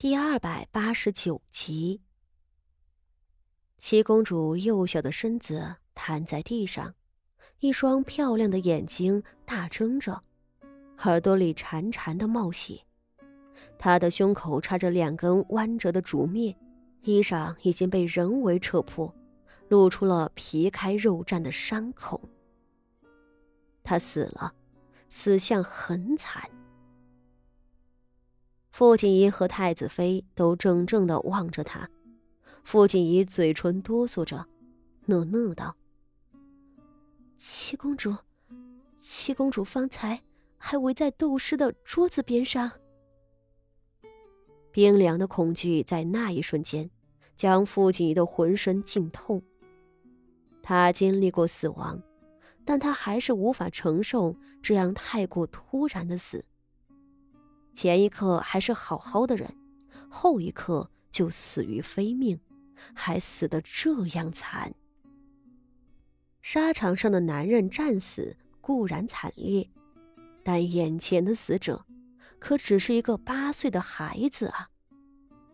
第二百八十九集，七公主幼小的身子瘫在地上，一双漂亮的眼睛大睁着，耳朵里潺潺的冒血。她的胸口插着两根弯折的竹篾，衣裳已经被人为扯破，露出了皮开肉绽的伤口。她死了，死相很惨。傅锦仪和太子妃都怔怔的望着他，傅锦仪嘴唇哆嗦着，讷讷道：“七公主，七公主方才还围在斗师的桌子边上。”冰凉的恐惧在那一瞬间，将傅锦仪的浑身浸透。他经历过死亡，但他还是无法承受这样太过突然的死。前一刻还是好好的人，后一刻就死于非命，还死得这样惨。沙场上的男人战死固然惨烈，但眼前的死者可只是一个八岁的孩子啊！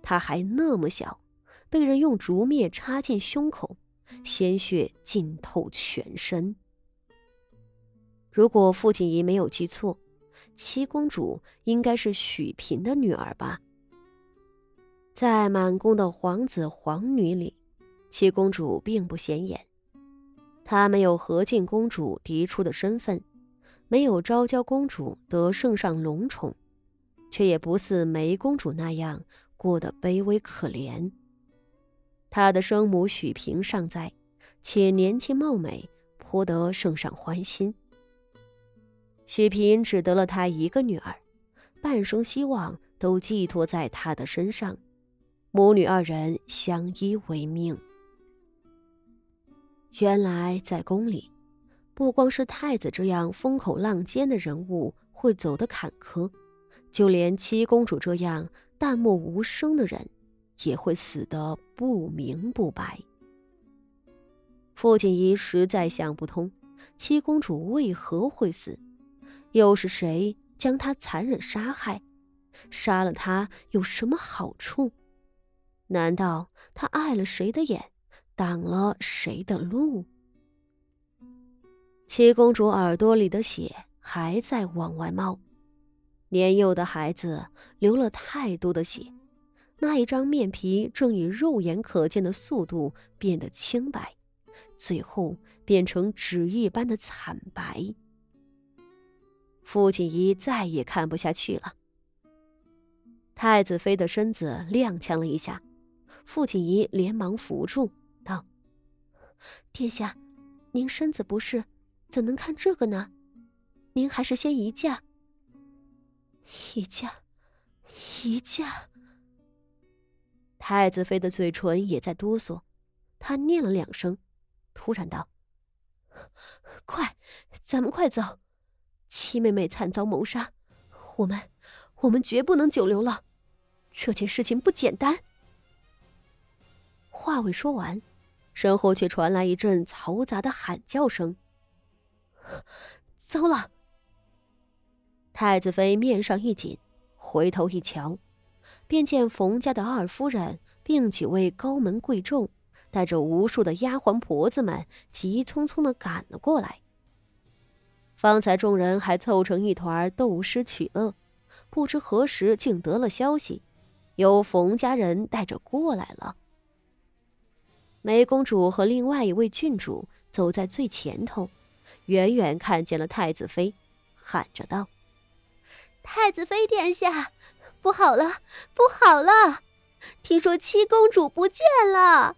他还那么小，被人用竹篾插进胸口，鲜血浸透全身。如果傅锦仪没有记错。七公主应该是许平的女儿吧？在满宫的皇子皇女里，七公主并不显眼。她没有和敬公主嫡出的身份，没有昭娇公主得圣上龙宠，却也不似梅公主那样过得卑微可怜。她的生母许平尚在，且年轻貌美，颇得圣上欢心。许平只得了她一个女儿，半生希望都寄托在她的身上，母女二人相依为命。原来在宫里，不光是太子这样风口浪尖的人物会走得坎坷，就连七公主这样淡漠无声的人，也会死得不明不白。傅锦仪实在想不通，七公主为何会死。又是谁将他残忍杀害？杀了他有什么好处？难道他碍了谁的眼，挡了谁的路？七公主耳朵里的血还在往外冒，年幼的孩子流了太多的血，那一张面皮正以肉眼可见的速度变得清白，最后变成纸一般的惨白。傅锦衣再也看不下去了。太子妃的身子踉跄了一下，傅锦衣连忙扶住，道：“殿下，您身子不适，怎能看这个呢？您还是先移驾。”移驾，移驾。太子妃的嘴唇也在哆嗦，她念了两声，突然道：“快，咱们快走。”七妹妹惨遭谋杀，我们，我们绝不能久留了。这件事情不简单。话未说完，身后却传来一阵嘈杂的喊叫声。糟了！太子妃面上一紧，回头一瞧，便见冯家的二夫人并几位高门贵重，带着无数的丫鬟婆子们，急匆匆的赶了过来。方才众人还凑成一团斗诗取乐，不知何时竟得了消息，由冯家人带着过来了。梅公主和另外一位郡主走在最前头，远远看见了太子妃，喊着道：“太子妃殿下，不好了，不好了！听说七公主不见了。”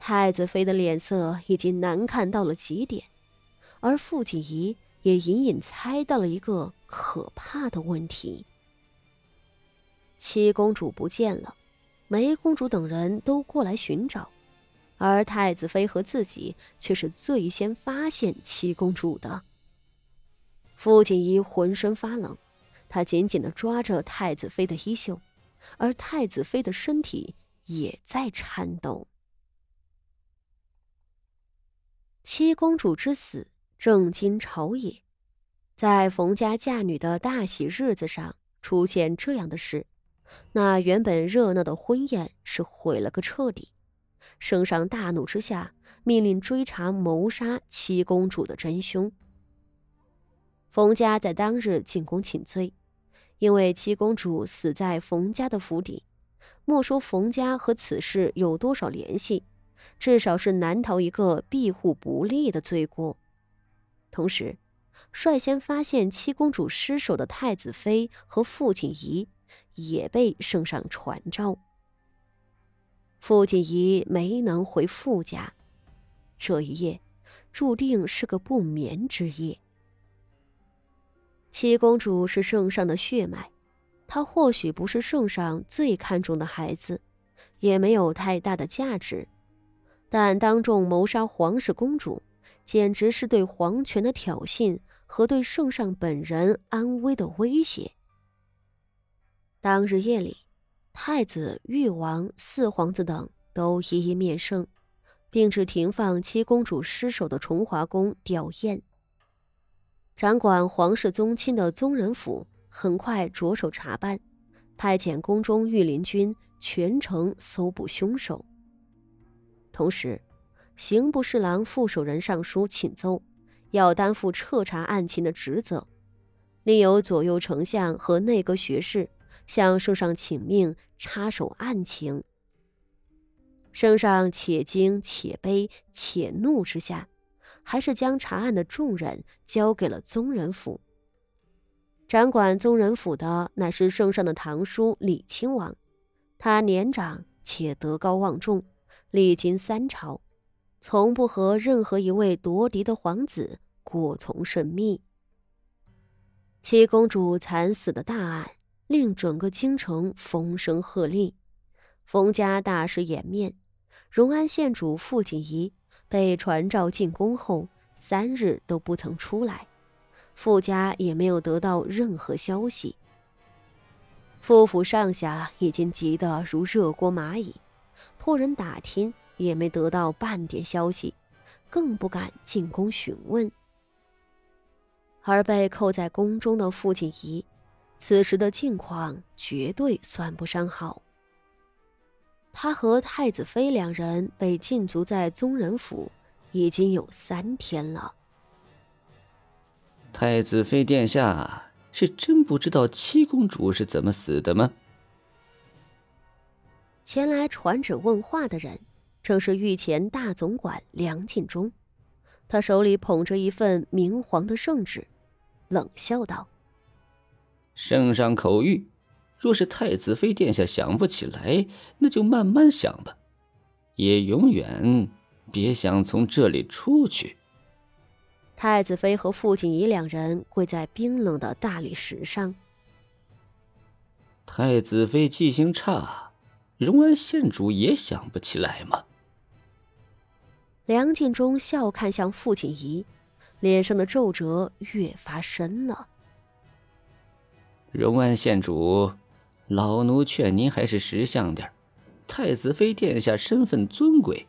太子妃的脸色已经难看到了极点。而傅锦仪也隐隐猜到了一个可怕的问题：七公主不见了，梅公主等人都过来寻找，而太子妃和自己却是最先发现七公主的。傅锦仪浑身发冷，她紧紧的抓着太子妃的衣袖，而太子妃的身体也在颤抖。七公主之死。正经朝野，在冯家嫁女的大喜日子上出现这样的事，那原本热闹的婚宴是毁了个彻底。圣上大怒之下，命令追查谋杀七公主的真凶。冯家在当日进宫请罪，因为七公主死在冯家的府邸，莫说冯家和此事有多少联系，至少是难逃一个庇护不利的罪过。同时，率先发现七公主尸首的太子妃和傅锦仪也被圣上传召。傅锦仪没能回傅家，这一夜注定是个不眠之夜。七公主是圣上的血脉，她或许不是圣上最看重的孩子，也没有太大的价值，但当众谋杀皇室公主，简直是对皇权的挑衅。和对圣上本人安危的威胁。当日夜里，太子、誉王、四皇子等都一一面圣，并至停放七公主尸首的崇华宫吊唁。掌管皇室宗亲的宗人府很快着手查办，派遣宫中御林军全城搜捕凶手。同时，刑部侍郎副手人上书请奏。要担负彻查案情的职责，另有左右丞相和内阁学士向圣上请命插手案情。圣上且惊且悲且怒之下，还是将查案的重任交给了宗人府。掌管宗人府的乃是圣上的堂叔李亲王，他年长且德高望重，历经三朝。从不和任何一位夺嫡的皇子过从甚密。七公主惨死的大案令整个京城风声鹤唳，冯家大失颜面。荣安县主傅锦仪被传召进宫后，三日都不曾出来，傅家也没有得到任何消息。傅府上下已经急得如热锅蚂蚁，托人打听。也没得到半点消息，更不敢进宫询问。而被扣在宫中的傅锦仪，此时的境况绝对算不上好。他和太子妃两人被禁足在宗人府，已经有三天了。太子妃殿下是真不知道七公主是怎么死的吗？前来传旨问话的人。正是御前大总管梁敬忠，他手里捧着一份明黄的圣旨，冷笑道：“圣上口谕，若是太子妃殿下想不起来，那就慢慢想吧，也永远别想从这里出去。”太子妃和傅锦仪两人跪在冰冷的大理石上。太子妃记性差，荣安县主也想不起来吗？梁敬忠笑看向傅锦仪，脸上的皱褶越发深了。荣安县主，老奴劝您还是识相点太子妃殿下身份尊贵，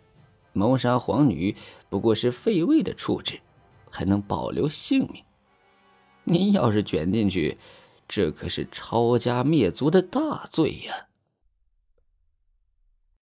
谋杀皇女不过是废位的处置，还能保留性命。您要是卷进去，这可是抄家灭族的大罪呀！